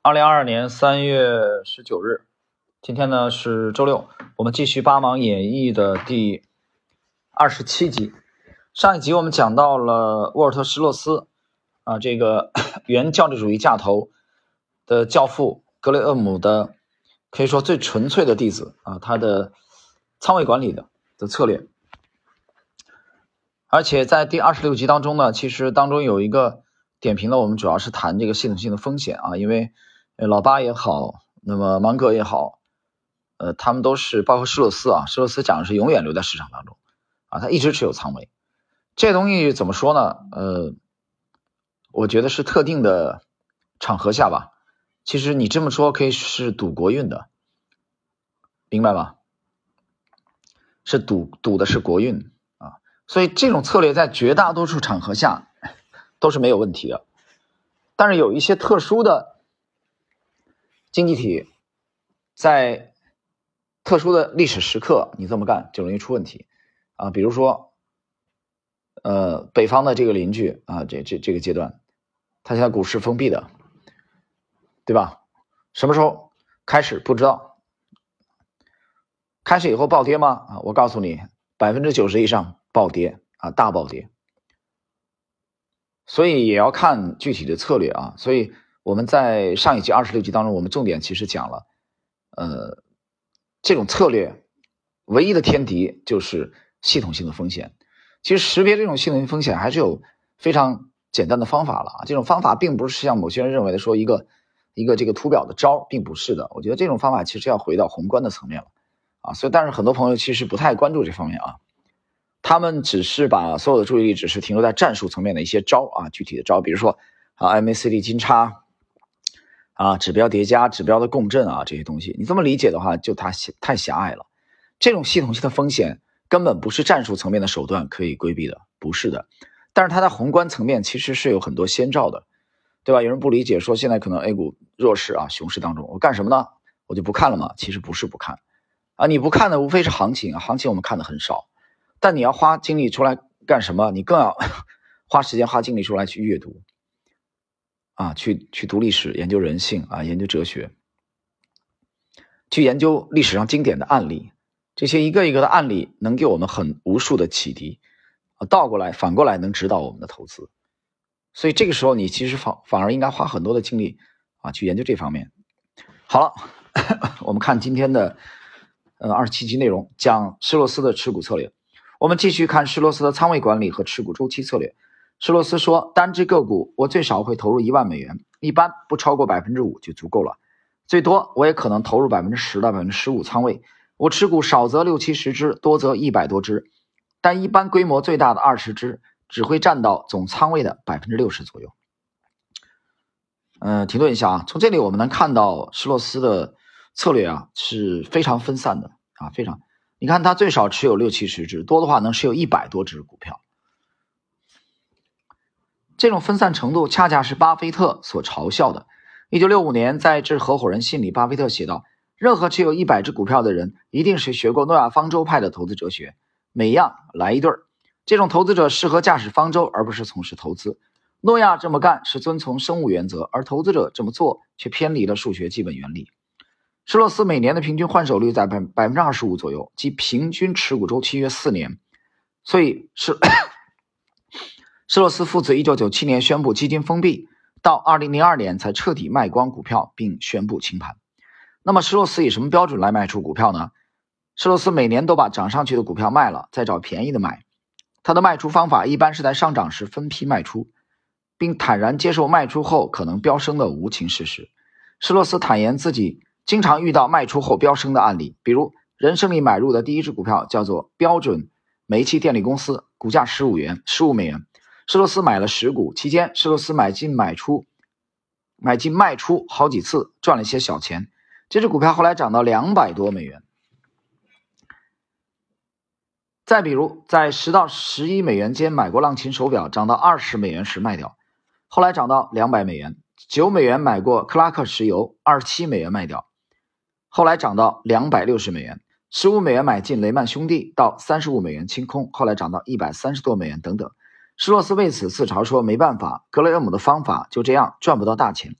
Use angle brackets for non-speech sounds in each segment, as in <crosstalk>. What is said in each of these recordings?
二零二二年三月十九日，今天呢是周六，我们继续《八芒演义》的第二十七集。上一集我们讲到了沃尔特·施洛斯啊，这个 <coughs> 原教旨主义架头的教父格雷厄姆的可以说最纯粹的弟子啊，他的仓位管理的的策略。而且在第二十六集当中呢，其实当中有一个点评了，我们主要是谈这个系统性的风险啊，因为。老八也好，那么芒格也好，呃，他们都是包括施洛斯啊，施洛斯讲的是永远留在市场当中啊，他一直持有仓位。这东西怎么说呢？呃，我觉得是特定的场合下吧。其实你这么说可以是赌国运的，明白吗？是赌赌的是国运啊，所以这种策略在绝大多数场合下都是没有问题的。但是有一些特殊的。经济体在特殊的历史时刻，你这么干就容易出问题啊！比如说，呃，北方的这个邻居啊，这这这个阶段，他现在股市封闭的，对吧？什么时候开始不知道？开始以后暴跌吗？啊，我告诉你，百分之九十以上暴跌啊，大暴跌。所以也要看具体的策略啊，所以。我们在上一集二十六集当中，我们重点其实讲了，呃，这种策略唯一的天敌就是系统性的风险。其实识别这种系统性风险还是有非常简单的方法了啊。这种方法并不是像某些人认为的说一个一个这个图表的招，并不是的。我觉得这种方法其实要回到宏观的层面了啊。所以，但是很多朋友其实不太关注这方面啊，他们只是把所有的注意力只是停留在战术层面的一些招啊，具体的招，比如说啊 MACD 金叉。啊，指标叠加、指标的共振啊，这些东西，你这么理解的话，就它太狭隘了。这种系统性的风险根本不是战术层面的手段可以规避的，不是的。但是它在宏观层面其实是有很多先兆的，对吧？有人不理解，说现在可能 A 股弱势啊，熊市当中，我干什么呢？我就不看了嘛？其实不是不看啊，你不看的无非是行情，行情我们看的很少，但你要花精力出来干什么？你更要 <laughs> 花时间、花精力出来去阅读。啊，去去读历史，研究人性啊，研究哲学，去研究历史上经典的案例，这些一个一个的案例能给我们很无数的启迪啊，倒过来反过来能指导我们的投资，所以这个时候你其实反反而应该花很多的精力啊去研究这方面。好了，<laughs> 我们看今天的呃二十七集内容，讲施洛斯的持股策略，我们继续看施洛斯的仓位管理和持股周期策略。施洛斯说：“单只个股，我最少会投入一万美元，一般不超过百分之五就足够了。最多我也可能投入百分之十到百分之十五仓位。我持股少则六七十只，多则一百多只，但一般规模最大的二十只只会占到总仓位的百分之六十左右。”嗯，停顿一下啊，从这里我们能看到施洛斯的策略啊是非常分散的啊，非常。你看他最少持有六七十只，多的话能持有一百多只股票。这种分散程度恰恰是巴菲特所嘲笑的。一九六五年，在致合伙人信里，巴菲特写道：“任何持有一百只股票的人，一定是学过诺亚方舟派的投资哲学，每样来一对儿。这种投资者适合驾驶方舟，而不是从事投资。诺亚这么干是遵从生物原则，而投资者这么做却偏离了数学基本原理。”施洛斯每年的平均换手率在百百分之二十五左右，即平均持股周期约四年，所以是。<coughs> 施洛斯父子1997年宣布基金封闭，到2002年才彻底卖光股票并宣布清盘。那么施洛斯以什么标准来卖出股票呢？施洛斯每年都把涨上去的股票卖了，再找便宜的买。他的卖出方法一般是在上涨时分批卖出，并坦然接受卖出后可能飙升的无情事实。施洛斯坦言自己经常遇到卖出后飙升的案例，比如人生里买入的第一只股票叫做标准煤气电力公司，股价十五元，十五美元。施洛斯买了十股，期间施洛斯买进买出，买进卖出好几次，赚了一些小钱。这只股票后来涨到两百多美元。再比如，在十到十一美元间买过浪琴手表，涨到二十美元时卖掉，后来涨到两百美元。九美元买过克拉克石油，二十七美元卖掉，后来涨到两百六十美元。十五美元买进雷曼兄弟，到三十五美元清空，后来涨到一百三十多美元等等。施洛斯为此自嘲说：“没办法，格雷厄姆的方法就这样赚不到大钱。”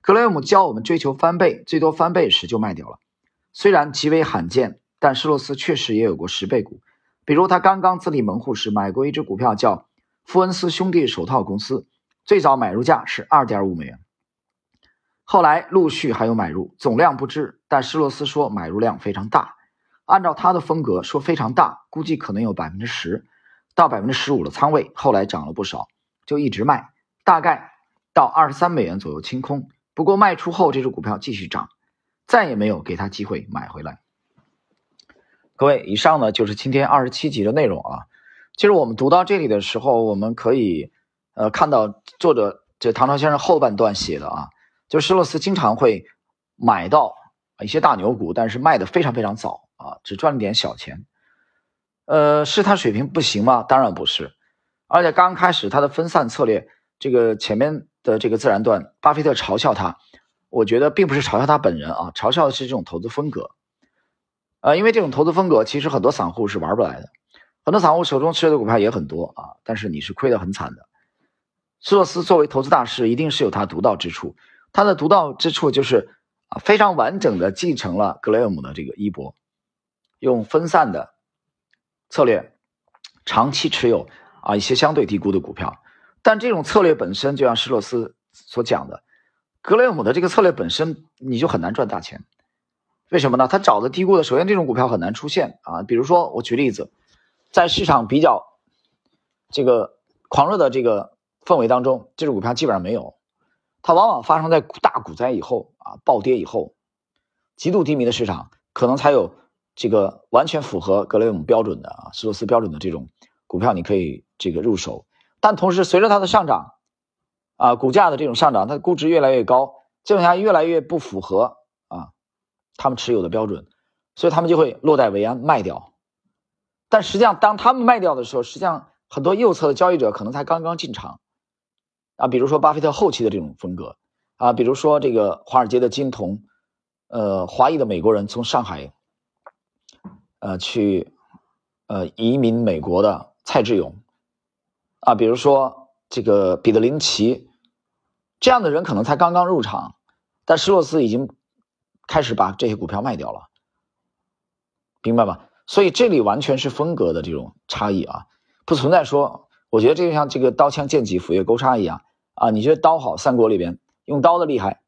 格雷厄姆教我们追求翻倍，最多翻倍时就卖掉了。虽然极为罕见，但施洛斯确实也有过十倍股。比如他刚刚自立门户时买过一只股票，叫富恩斯兄弟手套公司，最早买入价是二点五美元。后来陆续还有买入，总量不知，但施洛斯说买入量非常大。按照他的风格说非常大，估计可能有百分之十到百分之十五的仓位。后来涨了不少，就一直卖，大概到二十三美元左右清空。不过卖出后，这只股票继续涨，再也没有给他机会买回来。各位，以上呢就是今天二十七集的内容啊。其实我们读到这里的时候，我们可以呃看到作者这唐朝先生后半段写的啊，就施洛斯经常会买到一些大牛股，但是卖的非常非常早啊，只赚了点小钱。呃，是他水平不行吗？当然不是，而且刚开始他的分散策略，这个前面。的这个自然段，巴菲特嘲笑他，我觉得并不是嘲笑他本人啊，嘲笑的是这种投资风格，呃，因为这种投资风格其实很多散户是玩不来的，很多散户手中持有的股票也很多啊，但是你是亏得很惨的。施洛斯作为投资大师，一定是有他独到之处，他的独到之处就是啊，非常完整的继承了格雷厄姆的这个衣钵，用分散的策略，长期持有啊一些相对低估的股票。但这种策略本身，就像施洛斯所讲的，格雷厄姆的这个策略本身，你就很难赚大钱。为什么呢？他找的低估的，首先这种股票很难出现啊。比如说，我举例子，在市场比较这个狂热的这个氛围当中，这种股票基本上没有。它往往发生在大股灾以后啊，暴跌以后，极度低迷的市场，可能才有这个完全符合格雷厄姆标准的啊，施洛斯标准的这种股票，你可以这个入手。但同时，随着它的上涨，啊，股价的这种上涨，它的估值越来越高，基本上越来越不符合啊，他们持有的标准，所以他们就会落袋为安卖掉。但实际上，当他们卖掉的时候，实际上很多右侧的交易者可能才刚刚进场，啊，比如说巴菲特后期的这种风格，啊，比如说这个华尔街的金童，呃，华裔的美国人从上海，呃，去，呃，移民美国的蔡志勇。啊，比如说这个彼得林奇这样的人可能才刚刚入场，但施洛斯已经开始把这些股票卖掉了，明白吗？所以这里完全是风格的这种差异啊，不存在说，我觉得这就像这个刀枪剑戟斧钺钩叉一样啊，你觉得刀好，三国里边用刀的厉害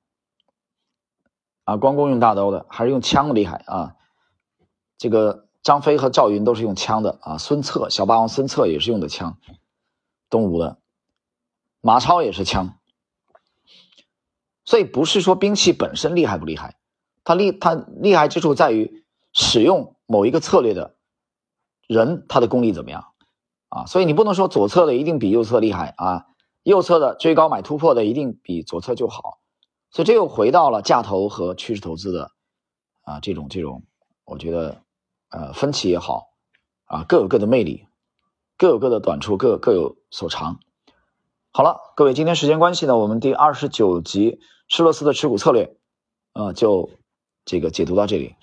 啊，关公用大刀的，还是用枪的厉害啊？这个张飞和赵云都是用枪的啊，孙策小霸王孙策也是用的枪。东吴的马超也是枪，所以不是说兵器本身厉害不厉害，它厉它厉害之处在于使用某一个策略的人他的功力怎么样啊？所以你不能说左侧的一定比右侧厉害啊，右侧的追高买突破的一定比左侧就好，所以这又回到了价投和趋势投资的啊这种这种，我觉得呃分歧也好啊各有各的魅力。各有各的短处，各各有所长。好了，各位，今天时间关系呢，我们第二十九集施洛斯的持股策略，呃，就这个解读到这里。